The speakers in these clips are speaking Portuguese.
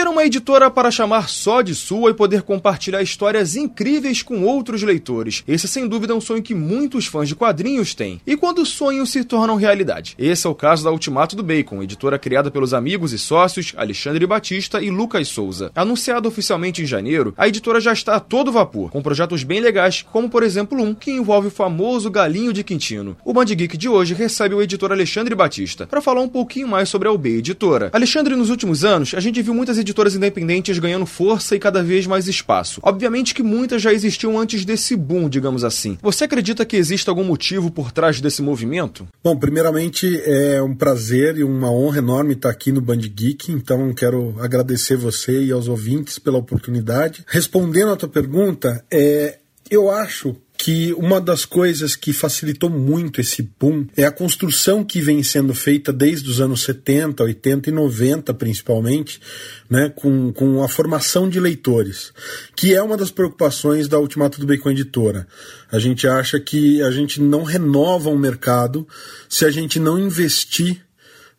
Ter uma editora para chamar só de sua e poder compartilhar histórias incríveis com outros leitores. Esse, sem dúvida, é um sonho que muitos fãs de quadrinhos têm. E quando sonhos se tornam realidade? Esse é o caso da Ultimato do Bacon, editora criada pelos amigos e sócios Alexandre Batista e Lucas Souza. Anunciada oficialmente em janeiro, a editora já está a todo vapor, com projetos bem legais, como por exemplo um que envolve o famoso Galinho de Quintino. O Band Geek de hoje recebe o editor Alexandre Batista para falar um pouquinho mais sobre a UB Editora. Alexandre, nos últimos anos, a gente viu muitas editoras independentes ganhando força e cada vez mais espaço. Obviamente que muitas já existiam antes desse boom, digamos assim. Você acredita que existe algum motivo por trás desse movimento? Bom, primeiramente é um prazer e uma honra enorme estar aqui no Band Geek, então quero agradecer você e aos ouvintes pela oportunidade. Respondendo à tua pergunta, é, eu acho que uma das coisas que facilitou muito esse boom é a construção que vem sendo feita desde os anos 70, 80 e 90, principalmente, né, com, com a formação de leitores, que é uma das preocupações da Ultimato do Bacon Editora. A gente acha que a gente não renova um mercado se a gente não investir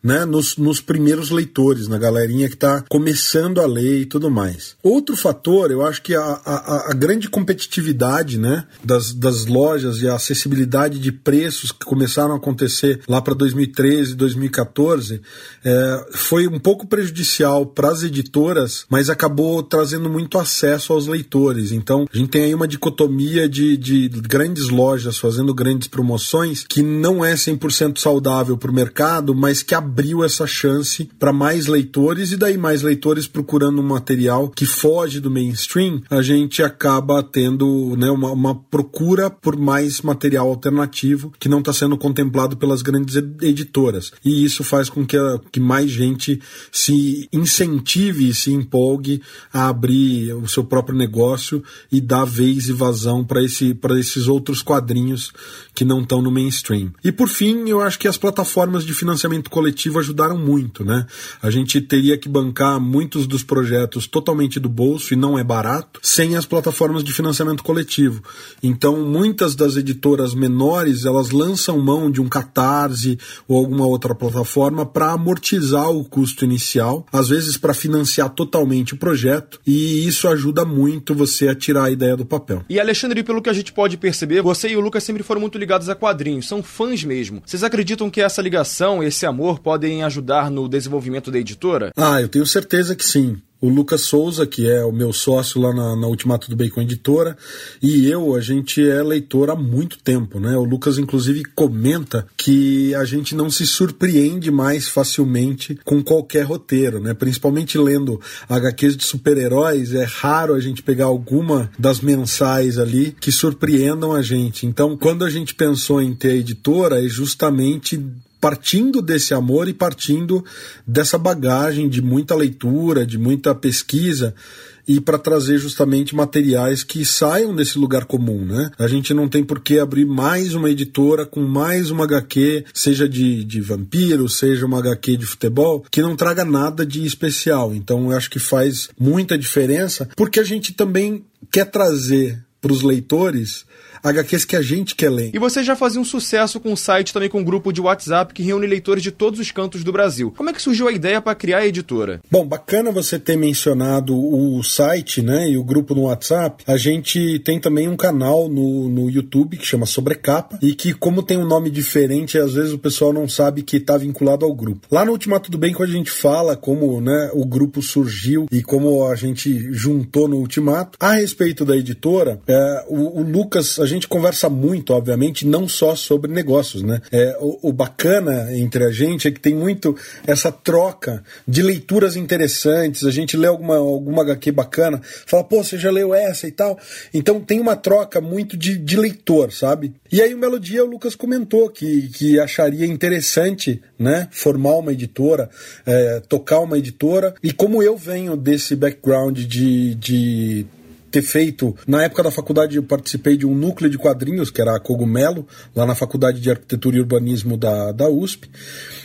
né, nos, nos primeiros leitores, na galerinha que está começando a ler e tudo mais. Outro fator, eu acho que a, a, a, grande competitividade né, das, das lojas e a acessibilidade de preços que começaram a acontecer lá para 2013, 2014, é, foi um pouco prejudicial para as editoras, mas acabou trazendo muito acesso aos leitores. Então, a gente tem aí uma dicotomia de, de grandes lojas fazendo grandes promoções que não é 100% saudável para o mercado, mas que abriu essa chance para mais leitores e daí mais leitores procurando um material que foge do mainstream, a gente acaba tendo né, uma, uma procura por mais material alternativo que não está sendo contemplado pelas grandes editoras. E isso faz com que, que mais gente se incentive e se empolgue a abrir o seu próprio negócio e dar vez e vazão para esse, esses outros quadrinhos que não estão no mainstream. E por fim, eu acho que as plataformas de financiamento coletivo coletivo ajudaram muito, né? A gente teria que bancar muitos dos projetos totalmente do bolso e não é barato, sem as plataformas de financiamento coletivo. Então, muitas das editoras menores, elas lançam mão de um Catarse ou alguma outra plataforma para amortizar o custo inicial, às vezes para financiar totalmente o projeto, e isso ajuda muito você a tirar a ideia do papel. E Alexandre, pelo que a gente pode perceber, você e o Lucas sempre foram muito ligados a quadrinhos, são fãs mesmo. Vocês acreditam que essa ligação, esse amor podem ajudar no desenvolvimento da editora? Ah, eu tenho certeza que sim o Lucas Souza, que é o meu sócio lá na, na Ultimato do Bacon Editora, e eu, a gente é leitor há muito tempo, né? O Lucas, inclusive, comenta que a gente não se surpreende mais facilmente com qualquer roteiro, né? Principalmente lendo HQs de super-heróis, é raro a gente pegar alguma das mensais ali que surpreendam a gente. Então, quando a gente pensou em ter a editora, é justamente partindo desse amor e partindo dessa bagagem de muita leitura, de muita pesquisa e para trazer justamente materiais que saiam desse lugar comum, né? A gente não tem por que abrir mais uma editora com mais uma HQ, seja de, de vampiro, seja uma HQ de futebol, que não traga nada de especial. Então eu acho que faz muita diferença, porque a gente também quer trazer para os leitores HQs que a gente quer ler. E você já fazia um sucesso com um site também com um grupo de WhatsApp que reúne leitores de todos os cantos do Brasil. Como é que surgiu a ideia para criar a editora? Bom, bacana você ter mencionado o site, né, e o grupo no WhatsApp. A gente tem também um canal no, no YouTube que chama Sobrecapa e que como tem um nome diferente, às vezes o pessoal não sabe que está vinculado ao grupo. Lá no Ultimato do Bem, quando a gente fala como, né, o grupo surgiu e como a gente juntou no Ultimato, a respeito da editora, é, o, o Lucas, a gente conversa muito, obviamente, não só sobre negócios, né? É, o, o, bacana entre a gente é que tem muito essa troca de leituras interessantes. A gente lê alguma, alguma HQ bacana, fala, pô, você já leu essa e tal. Então tem uma troca muito de, de leitor, sabe? E aí, um belo dia, o Lucas comentou que, que acharia interessante, né, formar uma editora, é, tocar uma editora. E como eu venho desse background de, de ter feito. Na época da faculdade, eu participei de um núcleo de quadrinhos, que era a Cogumelo, lá na Faculdade de Arquitetura e Urbanismo da, da USP.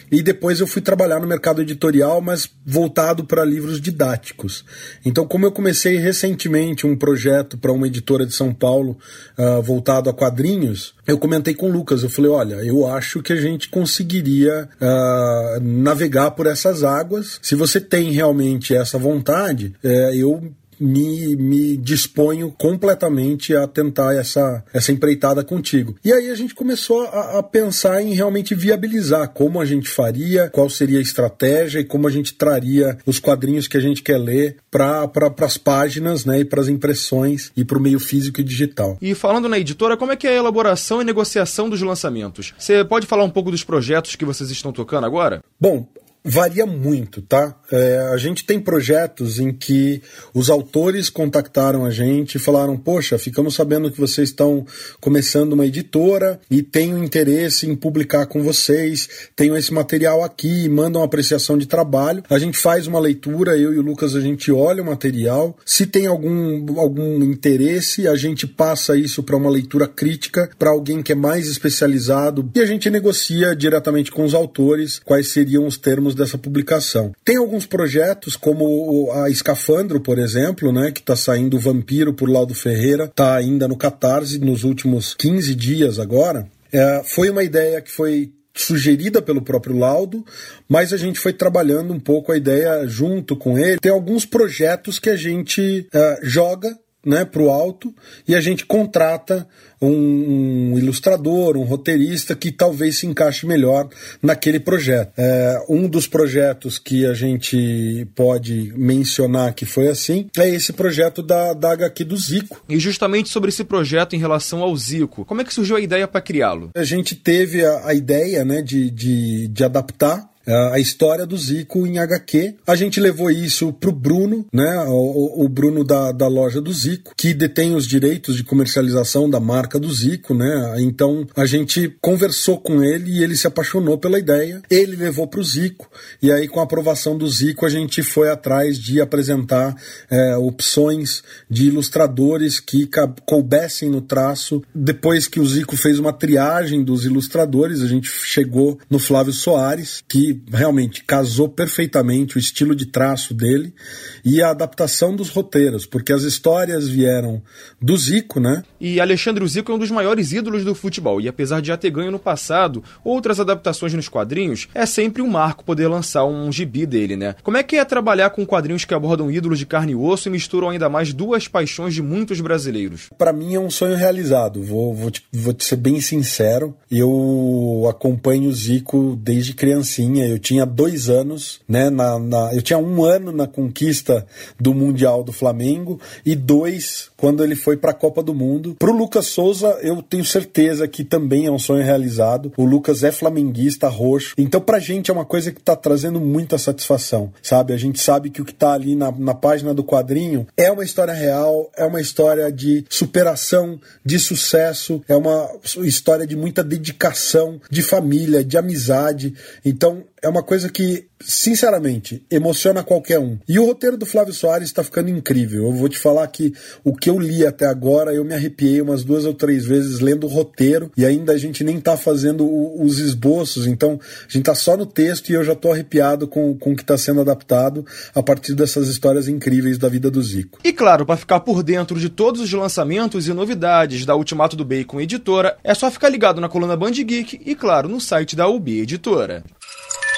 E depois eu fui trabalhar no mercado editorial, mas voltado para livros didáticos. Então, como eu comecei recentemente um projeto para uma editora de São Paulo uh, voltado a quadrinhos, eu comentei com o Lucas. Eu falei: olha, eu acho que a gente conseguiria uh, navegar por essas águas. Se você tem realmente essa vontade, uh, eu me, me disponho completamente a tentar essa, essa empreitada contigo. E aí a gente começou a, a pensar em realmente viabilizar como a gente faria, qual seria a estratégia e como a gente traria os quadrinhos que a gente quer ler para pra, as páginas né, e para as impressões e para o meio físico e digital. E falando na editora, como é que é a elaboração e negociação dos lançamentos? Você pode falar um pouco dos projetos que vocês estão tocando agora? Bom, varia muito, tá? É, a gente tem projetos em que os autores contactaram a gente e falaram: Poxa, ficamos sabendo que vocês estão começando uma editora e tenho interesse em publicar com vocês, tenho esse material aqui, mandam apreciação de trabalho. A gente faz uma leitura, eu e o Lucas, a gente olha o material. Se tem algum, algum interesse, a gente passa isso para uma leitura crítica, para alguém que é mais especializado, e a gente negocia diretamente com os autores quais seriam os termos dessa publicação. Tem alguns projetos, como a Escafandro, por exemplo, né, que está saindo Vampiro por Laudo Ferreira, está ainda no Catarse nos últimos 15 dias agora. É, foi uma ideia que foi sugerida pelo próprio Laudo, mas a gente foi trabalhando um pouco a ideia junto com ele. Tem alguns projetos que a gente uh, joga né, para o alto e a gente contrata um, um, ilustrador, um roteirista que talvez se encaixe melhor naquele projeto. É, um dos projetos que a gente pode mencionar que foi assim é esse projeto da, da HQ do Zico. E justamente sobre esse projeto em relação ao Zico, como é que surgiu a ideia para criá-lo? A gente teve a, a ideia né, de, de, de adaptar a história do Zico em HQ. A gente levou isso pro Bruno, né? O, o, Bruno da, da loja do Zico, que detém os direitos de comercialização da marca do Zico, né? Então a gente conversou com ele e ele se apaixonou pela ideia. Ele levou pro Zico e aí com a aprovação do Zico a gente foi atrás de apresentar é, opções de ilustradores que coubessem no traço. Depois que o Zico fez uma triagem dos ilustradores, a gente chegou no Flávio Soares, que realmente casou perfeitamente o estilo de traço dele e a adaptação dos roteiros, porque as histórias vieram do Zico, né? E Alexandre Zico é um dos maiores ídolos do futebol, e apesar de já ter ganho no passado outras adaptações nos quadrinhos, é sempre um marco poder lançar um gibi dele, né? Como é que é trabalhar com quadrinhos que abordam ídolos de carne e osso e misturam ainda mais duas paixões de muitos brasileiros? Para mim é um sonho realizado, vou, vou, te, vou te ser bem sincero. Eu acompanho o Zico desde criancinha, eu tinha dois anos, né? Na, na, eu tinha um ano na conquista do Mundial do Flamengo e dois quando ele foi para a Copa do Mundo. Pro Lucas Souza, eu tenho certeza que também é um sonho realizado. O Lucas é flamenguista, roxo. Então, pra gente é uma coisa que tá trazendo muita satisfação, sabe? A gente sabe que o que tá ali na, na página do quadrinho é uma história real, é uma história de superação, de sucesso, é uma história de muita dedicação, de família, de amizade. Então, é uma coisa que, sinceramente, emociona qualquer um. E o roteiro do Flávio Soares está ficando incrível. Eu vou te falar que o que eu li até agora, eu me arrepiei umas duas ou três vezes lendo o roteiro e ainda a gente nem está fazendo o, os esboços. Então, a gente está só no texto e eu já estou arrepiado com, com o que está sendo adaptado a partir dessas histórias incríveis da vida do Zico. E claro, para ficar por dentro de todos os lançamentos e novidades da Ultimato do Bacon Editora, é só ficar ligado na coluna Band Geek e, claro, no site da UB Editora.